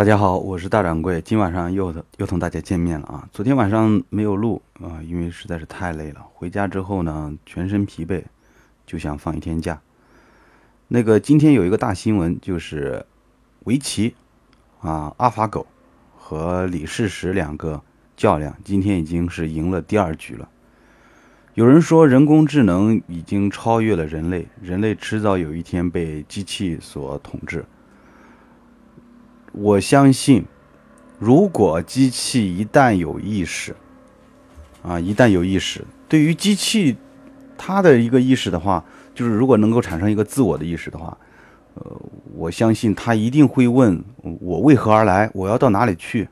大家好，我是大掌柜，今晚上又又同大家见面了啊！昨天晚上没有录啊，因为实在是太累了。回家之后呢，全身疲惫，就想放一天假。那个今天有一个大新闻，就是围棋啊，阿法狗和李世石两个较量，今天已经是赢了第二局了。有人说人工智能已经超越了人类，人类迟早有一天被机器所统治。我相信，如果机器一旦有意识，啊，一旦有意识，对于机器它的一个意识的话，就是如果能够产生一个自我的意识的话，呃，我相信它一定会问我为何而来，我要到哪里去。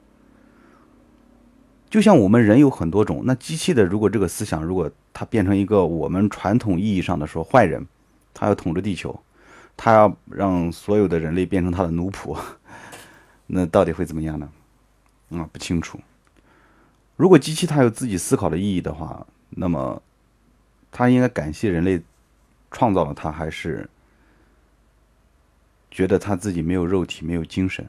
就像我们人有很多种，那机器的如果这个思想，如果它变成一个我们传统意义上的说坏人，他要统治地球，他要让所有的人类变成他的奴仆。那到底会怎么样呢？啊，不清楚。如果机器它有自己思考的意义的话，那么它应该感谢人类创造了它，还是觉得它自己没有肉体、没有精神？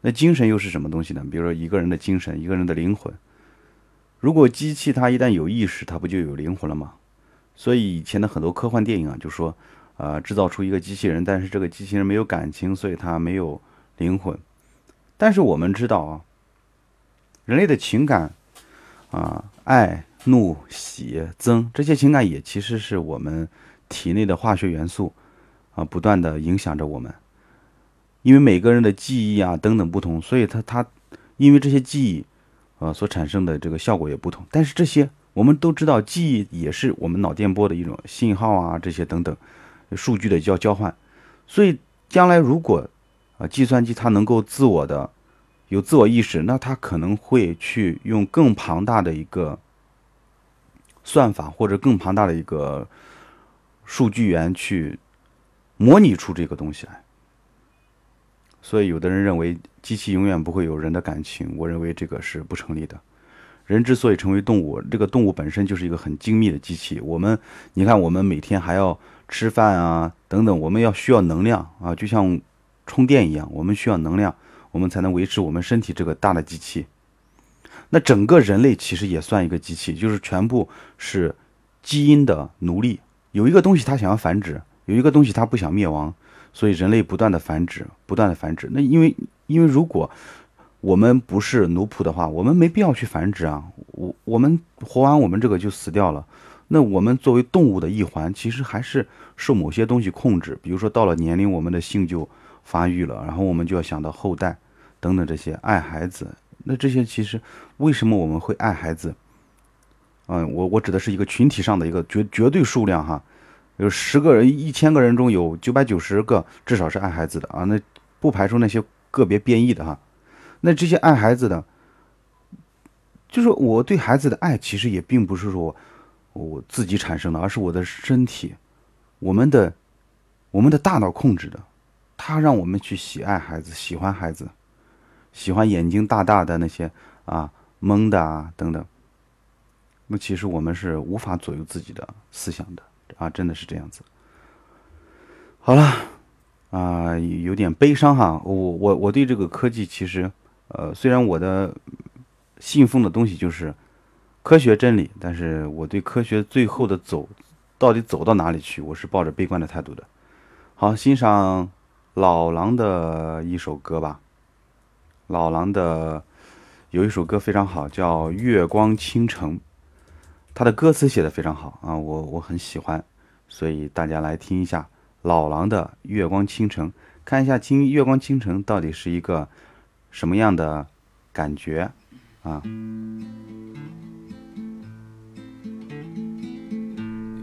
那精神又是什么东西呢？比如说一个人的精神，一个人的灵魂。如果机器它一旦有意识，它不就有灵魂了吗？所以以前的很多科幻电影啊，就说，呃，制造出一个机器人，但是这个机器人没有感情，所以它没有灵魂。但是我们知道啊，人类的情感啊，爱、怒、喜、憎这些情感也其实是我们体内的化学元素啊，不断的影响着我们。因为每个人的记忆啊等等不同，所以它它因为这些记忆啊所产生的这个效果也不同。但是这些我们都知道，记忆也是我们脑电波的一种信号啊，这些等等数据的交交换。所以将来如果啊，计算机它能够自我的有自我意识，那它可能会去用更庞大的一个算法或者更庞大的一个数据源去模拟出这个东西来。所以，有的人认为机器永远不会有人的感情，我认为这个是不成立的。人之所以成为动物，这个动物本身就是一个很精密的机器。我们，你看，我们每天还要吃饭啊，等等，我们要需要能量啊，就像。充电一样，我们需要能量，我们才能维持我们身体这个大的机器。那整个人类其实也算一个机器，就是全部是基因的奴隶。有一个东西它想要繁殖，有一个东西它不想灭亡，所以人类不断的繁殖，不断的繁殖。那因为因为如果我们不是奴仆的话，我们没必要去繁殖啊。我我们活完我们这个就死掉了。那我们作为动物的一环，其实还是受某些东西控制。比如说到了年龄，我们的性就。发育了，然后我们就要想到后代，等等这些爱孩子。那这些其实为什么我们会爱孩子？嗯，我我指的是一个群体上的一个绝绝对数量哈，有十个人、一千个人中有九百九十个至少是爱孩子的啊。那不排除那些个别变异的哈。那这些爱孩子的，就是我对孩子的爱，其实也并不是说我自己产生的，而是我的身体，我们的我们的大脑控制的。他让我们去喜爱孩子，喜欢孩子，喜欢眼睛大大的那些啊蒙的啊等等。那其实我们是无法左右自己的思想的啊，真的是这样子。好了，啊有点悲伤哈。我我我对这个科技其实，呃，虽然我的信奉的东西就是科学真理，但是我对科学最后的走到底走到哪里去，我是抱着悲观的态度的。好，欣赏。老狼的一首歌吧，老狼的有一首歌非常好，叫《月光倾城》，他的歌词写的非常好啊，我我很喜欢，所以大家来听一下老狼的《月光倾城》，看一下听《月光倾城》到底是一个什么样的感觉啊。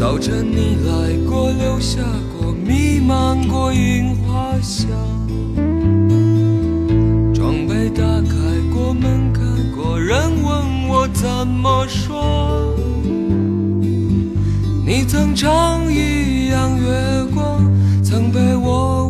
早晨你来过，留下过，弥漫过樱花香。窗被打开过，门开过，人问我怎么说。你曾唱一样月光，曾陪我。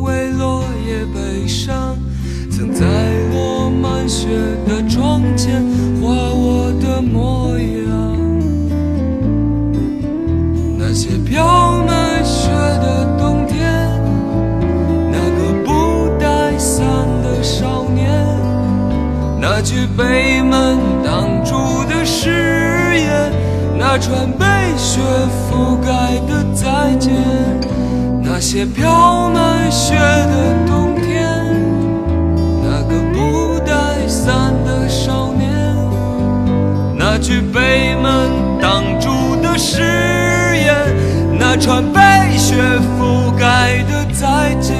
北门挡住的誓言，那串被雪覆盖的再见，那些飘满雪的冬天，那个不带伞的少年，那句被门挡住的誓言，那串被雪覆盖的再见。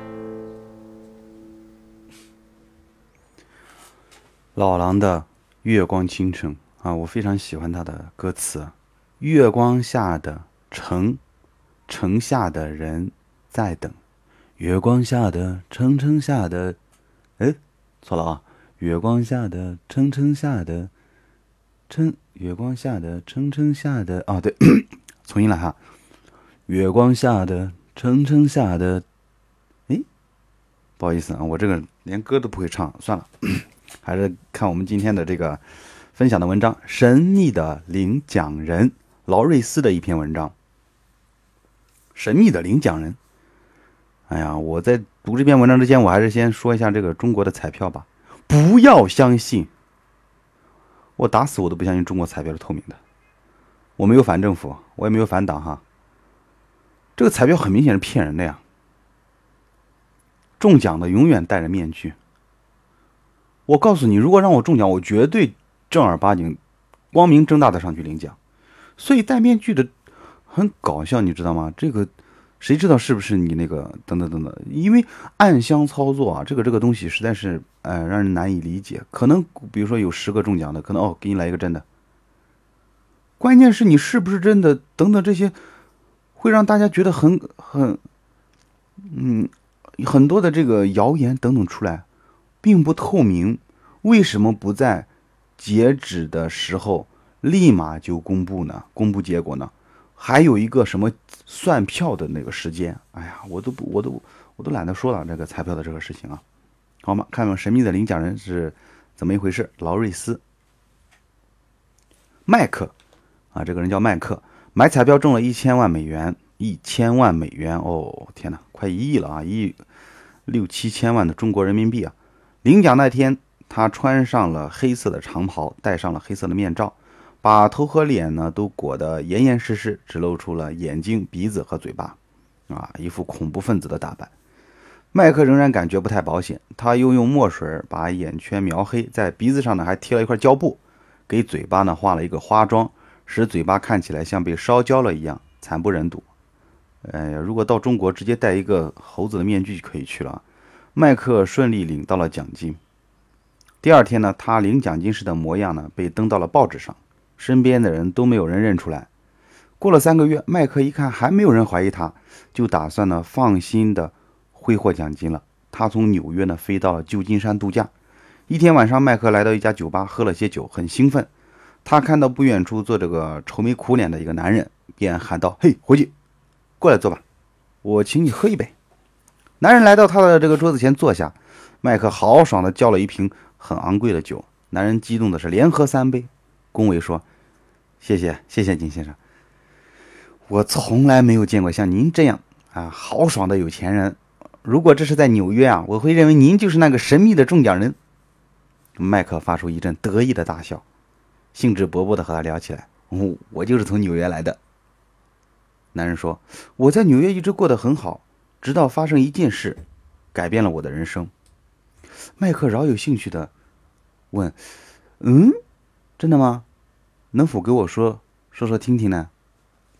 老狼的《月光倾城》啊，我非常喜欢他的歌词。月光下的城，城下的人在等。月光下的城，城下的，哎，错了啊！月光下的城，城下的城，月光下的城，城下的啊，对，重新来哈。月光下的城，城下的，哎，不好意思啊，我这个连歌都不会唱，算了。还是看我们今天的这个分享的文章，《神秘的领奖人》劳瑞斯的一篇文章。神秘的领奖人，哎呀，我在读这篇文章之前，我还是先说一下这个中国的彩票吧。不要相信，我打死我都不相信中国彩票是透明的。我没有反政府，我也没有反党哈。这个彩票很明显是骗人的呀。中奖的永远戴着面具。我告诉你，如果让我中奖，我绝对正儿八经、光明正大的上去领奖。所以戴面具的很搞笑，你知道吗？这个谁知道是不是你那个等等等等？因为暗箱操作啊，这个这个东西实在是呃让人难以理解。可能比如说有十个中奖的，可能哦给你来一个真的。关键是你是不是真的？等等这些会让大家觉得很很嗯很多的这个谣言等等出来。并不透明，为什么不在截止的时候立马就公布呢？公布结果呢？还有一个什么算票的那个时间？哎呀，我都不，我都，我都懒得说了这个彩票的这个事情啊。好吗？看看神秘的领奖人是怎么一回事？劳瑞斯，麦克啊，这个人叫麦克，买彩票中了一千万美元，一千万美元哦，天哪，快一亿了啊，一亿六七千万的中国人民币啊！领奖那天，他穿上了黑色的长袍，戴上了黑色的面罩，把头和脸呢都裹得严严实实，只露出了眼睛、鼻子和嘴巴，啊，一副恐怖分子的打扮。麦克仍然感觉不太保险，他又用墨水把眼圈描黑，在鼻子上呢还贴了一块胶布，给嘴巴呢画了一个花妆，使嘴巴看起来像被烧焦了一样，惨不忍睹。哎呀，如果到中国直接戴一个猴子的面具就可以去了。麦克顺利领到了奖金。第二天呢，他领奖金时的模样呢被登到了报纸上，身边的人都没有人认出来。过了三个月，麦克一看还没有人怀疑他，就打算呢放心的挥霍奖金了。他从纽约呢飞到了旧金山度假。一天晚上，麦克来到一家酒吧，喝了些酒，很兴奋。他看到不远处坐着个愁眉苦脸的一个男人，便喊道：“嘿，伙计，过来坐吧，我请你喝一杯。”男人来到他的这个桌子前坐下，麦克豪爽的叫了一瓶很昂贵的酒。男人激动的是连喝三杯，恭维说：“谢谢，谢谢金先生。我从来没有见过像您这样啊豪爽的有钱人。如果这是在纽约啊，我会认为您就是那个神秘的中奖人。”麦克发出一阵得意的大笑，兴致勃勃的和他聊起来：“哦，我就是从纽约来的。”男人说：“我在纽约一直过得很好，直到发生一件事，改变了我的人生。”麦克饶有兴趣的问：“嗯，真的吗？能否给我说说说听听呢？”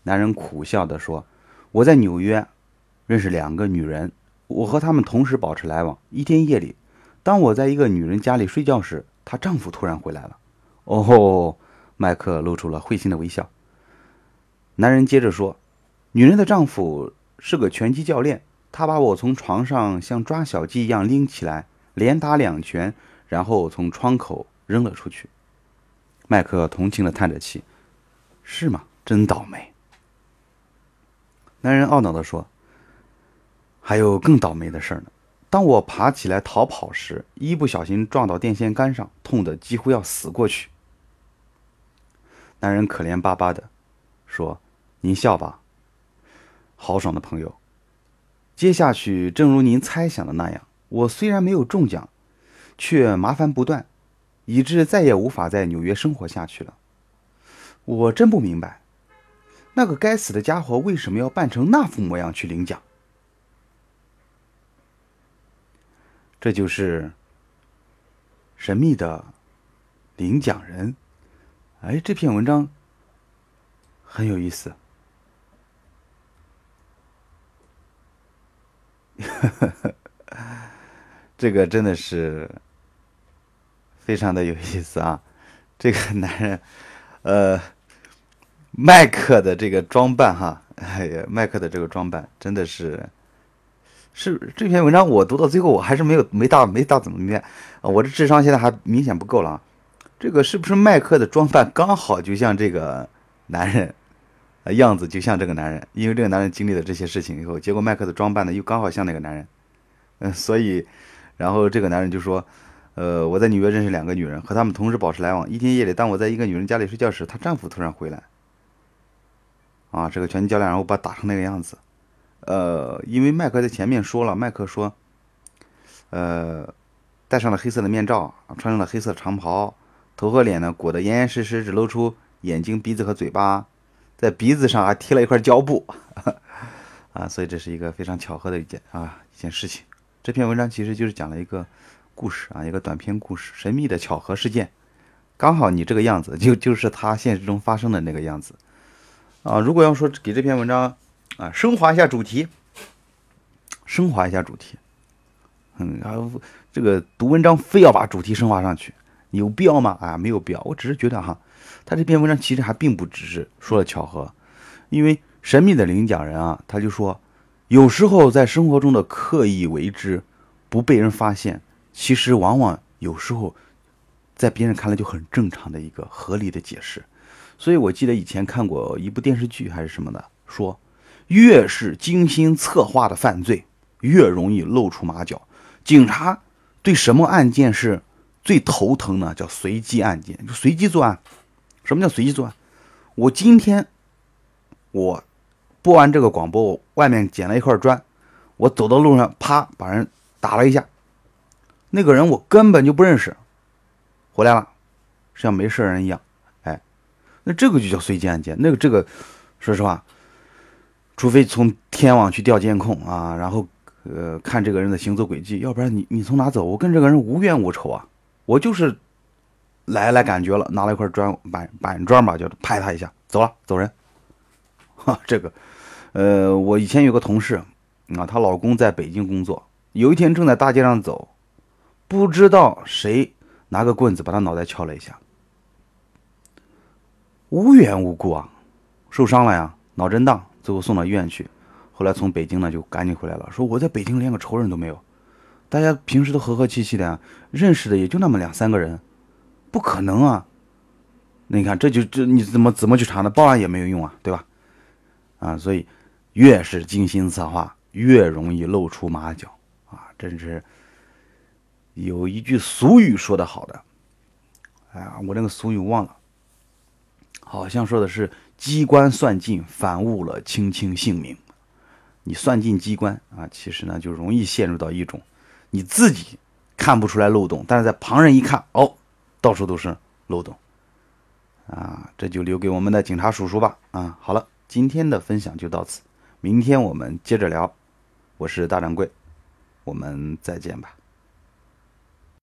男人苦笑的说：“我在纽约认识两个女人，我和她们同时保持来往。一天夜里，当我在一个女人家里睡觉时，她丈夫突然回来了。”哦，麦克露出了会心的微笑。男人接着说。女人的丈夫是个拳击教练，他把我从床上像抓小鸡一样拎起来，连打两拳，然后从窗口扔了出去。麦克同情的叹着气：“是吗？真倒霉。”男人懊恼的说：“还有更倒霉的事呢。当我爬起来逃跑时，一不小心撞到电线杆上，痛得几乎要死过去。”男人可怜巴巴的说：“您笑吧。”豪爽的朋友，接下去正如您猜想的那样，我虽然没有中奖，却麻烦不断，以致再也无法在纽约生活下去了。我真不明白，那个该死的家伙为什么要扮成那副模样去领奖？这就是神秘的领奖人。哎，这篇文章很有意思。呵呵呵这个真的是非常的有意思啊！这个男人，呃，麦克的这个装扮哈，哎呀，麦克的这个装扮真的是，是这篇文章我读到最后，我还是没有没大没大怎么明白啊！我这智商现在还明显不够了啊！这个是不是麦克的装扮刚好就像这个男人？呃，样子就像这个男人，因为这个男人经历了这些事情以后，结果麦克的装扮呢又刚好像那个男人，嗯，所以，然后这个男人就说，呃，我在纽约认识两个女人，和她们同时保持来往。一天夜里，当我在一个女人家里睡觉时，她丈夫突然回来，啊，这个拳击教练然后把打成那个样子，呃，因为麦克在前面说了，麦克说，呃，戴上了黑色的面罩，穿上了黑色长袍，头和脸呢裹得严严实实，只露出眼睛、鼻子和嘴巴。在鼻子上还贴了一块胶布，啊，所以这是一个非常巧合的一件啊一件事情。这篇文章其实就是讲了一个故事啊，一个短篇故事，神秘的巧合事件。刚好你这个样子，就就是他现实中发生的那个样子啊。如果要说给这篇文章啊升华一下主题，升华一下主题，嗯，然后这个读文章非要把主题升华上去，有必要吗？啊，没有必要。我只是觉得哈。他这篇文章其实还并不只是说了巧合，因为神秘的领奖人啊，他就说，有时候在生活中的刻意为之，不被人发现，其实往往有时候，在别人看来就很正常的一个合理的解释。所以我记得以前看过一部电视剧还是什么的，说越是精心策划的犯罪，越容易露出马脚。警察对什么案件是最头疼呢？叫随机案件，就随机作案。什么叫随机作案？我今天我播完这个广播，我外面捡了一块砖，我走到路上，啪把人打了一下。那个人我根本就不认识，回来了，像没事人一样。哎，那这个就叫随机案件。那个这个，说实话，除非从天网去调监控啊，然后呃看这个人的行走轨迹，要不然你你从哪走？我跟这个人无冤无仇啊，我就是。来来，感觉了，拿了一块砖板板砖吧，就拍他一下，走了，走人。哈，这个，呃，我以前有个同事，啊，她老公在北京工作，有一天正在大街上走，不知道谁拿个棍子把他脑袋敲了一下，无缘无故啊，受伤了呀，脑震荡，最后送到医院去，后来从北京呢就赶紧回来了，说我在北京连个仇人都没有，大家平时都和和气气的呀，认识的也就那么两三个人。不可能啊！那你看，这就这你怎么怎么去查呢？报案也没有用啊，对吧？啊，所以越是精心策划，越容易露出马脚啊！真是有一句俗语说的好的，哎呀，我那个俗语忘了，好像说的是“机关算尽，反误了卿卿性命”。你算尽机关啊，其实呢就容易陷入到一种你自己看不出来漏洞，但是在旁人一看，哦。到处都是漏洞，啊，这就留给我们的警察叔叔吧。啊，好了。今天的分享就到此，明天我们接着聊。我是大掌柜，我们再见吧。